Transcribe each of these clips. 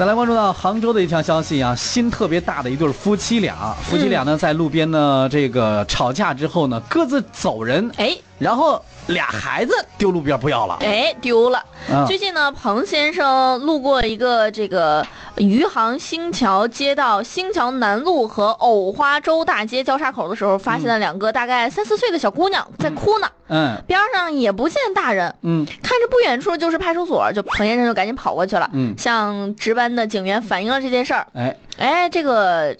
再来关注到杭州的一条消息啊，心特别大的一对夫妻俩，夫妻俩呢在路边呢这个吵架之后呢各自走人，哎，然后俩孩子丢路边不要了。哎，丢了。啊最近呢，彭先生路过一个这个余杭新桥街道新桥南路和藕花洲大街交叉口的时候，发现了两个大概三四岁的小姑娘在哭呢，嗯。边上也不见大人，嗯。看着不远处就是派出所，就彭先生就赶紧跑过去了，嗯。向值班的警员反映了这件事儿。哎，哎，这个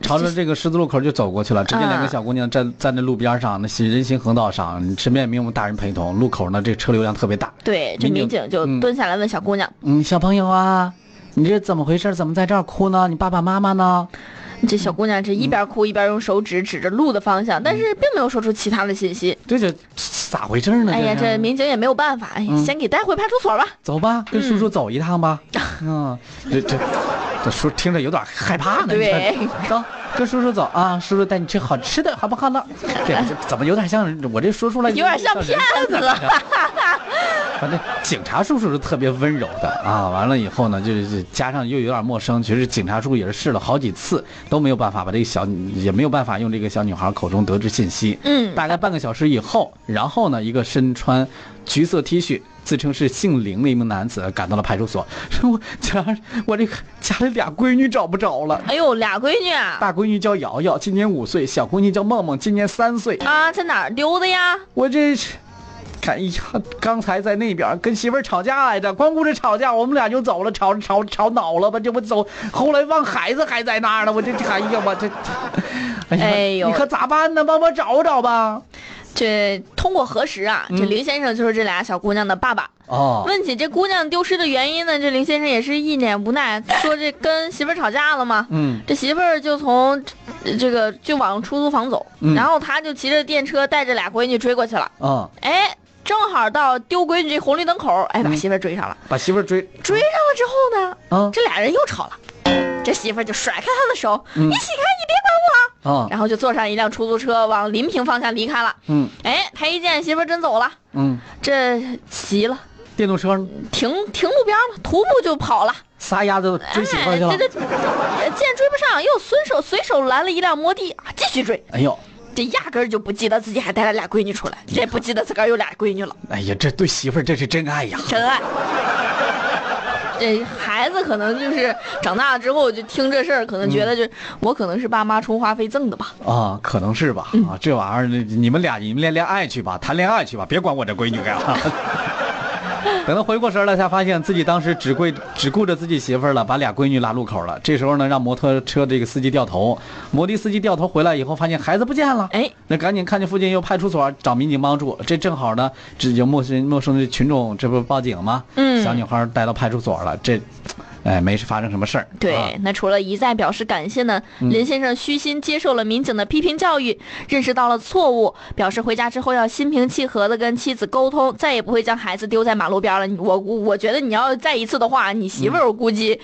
朝着这个十字路口就走过去了，只见两个小姑娘站站在路边上，那行人行横道上，身边也没有大人陪同，路口呢这车流量特别大。对这民民警就蹲下来问小姑娘，嗯，小朋友啊，你这怎么回事？怎么在这儿哭呢？你爸爸妈妈呢？这小姑娘这一边哭一边用手指指着路的方向，但是并没有说出其他的信息。这这咋回事呢？哎呀，这民警也没有办法，哎嗯先给带回派出所吧。走吧，跟叔叔走一趟吧。嗯，这这这叔听着有点害怕呢。对走，跟叔叔走啊，叔叔带你吃好吃的，好不好呢？这 这怎么有点像我这说出来有点像骗子。反正警察叔叔是特别温柔的啊，完了以后呢，就是加上又有点陌生，其实警察叔叔也是试了好几次，都没有办法把这个小也没有办法用这个小女孩口中得知信息。嗯大概半个小时以后，然后呢，一个身穿橘色 T 恤。自称是姓林的一名男子赶到了派出所，说我家我这个家里俩闺女找不着了，哎呦，俩闺女啊大闺女叫瑶瑶，今年五岁；小闺女叫梦梦，今年三岁。啊，在哪儿丢的呀？我这是，看，哎呀，刚才在那边跟媳妇儿吵架来着，光顾着吵架，我们俩就走了，吵吵吵恼了吧？这不走，后来忘孩子还在那儿呢，我这哎呀，我这，哎呀，哎呦你可咋办呢？帮我找找吧。这通过核实啊，这嗯林先生就是这俩小姑娘的爸爸。哦，问起这姑娘丢失的原因呢，这林先生也是一脸无奈，说这跟媳妇儿吵架了吗？嗯。这媳妇儿就从呃这个就往出租房走，嗯。然后他就骑着电车带着俩闺女追过去了。啊，哎，正好到丢闺女这红绿灯口，哎，把嗯。媳妇儿追上了。把媳妇儿追，追上了之后呢，啊这俩人又吵了，这媳妇儿就甩开他的手，嗯。你起开，你别管我，啊，然后就坐上一辆出租车往临平方向离开了。嗯哎，他一见媳妇儿真走了，嗯，这急了，电动车停停路边了，徒步就跑了。撒丫子追媳妇儿去了哎，这。这见追不上，又随手随手拦了一辆摩的啊，继续追。哎呦，这压根儿就不记得自己还带了俩闺女出来，这不记得自个儿有俩闺女了，哎呀，这对媳妇儿这是真爱呀。真爱。这孩子可能就是长大了之后就听这事儿，可能觉得就、我可能是爸妈充话费赠的吧。啊，可能是吧。啊，这玩意儿，你们俩你们恋恋爱去吧，谈恋爱去吧，别管我这闺女干啥。等他回过神来，才发现自己当时只顾只顾着自己媳妇儿了，把俩闺女拉路口了。这时候呢，让摩托车这个司机掉头，摩的司机掉头回来以后，发现孩子不见了。哎，那赶紧看见附近有派出所，找民警帮助。这正好呢，这有陌生陌生的群众，这不报警吗？嗯小女孩带到派出所了。这，哎，没发生什么事儿。对，啊那除了一再表示感谢呢，林先生虚心接受了民警的批评教育，认识到了错误，表示回家之后要心平气和的跟妻子沟通，再也不会将孩子丢在马路边了。我我我觉得你要再一次的话，你媳妇儿我估计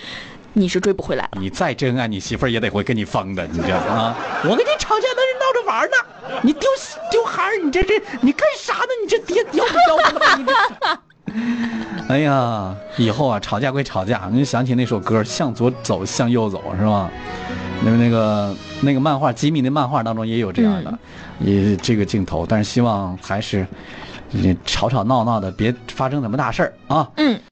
你是追不回来了。你再真爱你媳妇儿也得会跟你疯的，你这啊！我跟你吵架那是闹着玩呢，你丢丢孩儿，你这这你干啥呢？你这爹 要不要的吧？你这。哎呀，以后啊，吵架归吵架，你就想起那首歌《向左走，向右走》是吧？那个那个那个漫画吉米的漫画当中也有这样的，也这个镜头，但是希望还是，你吵吵闹闹的，别发生什么大事儿啊。嗯。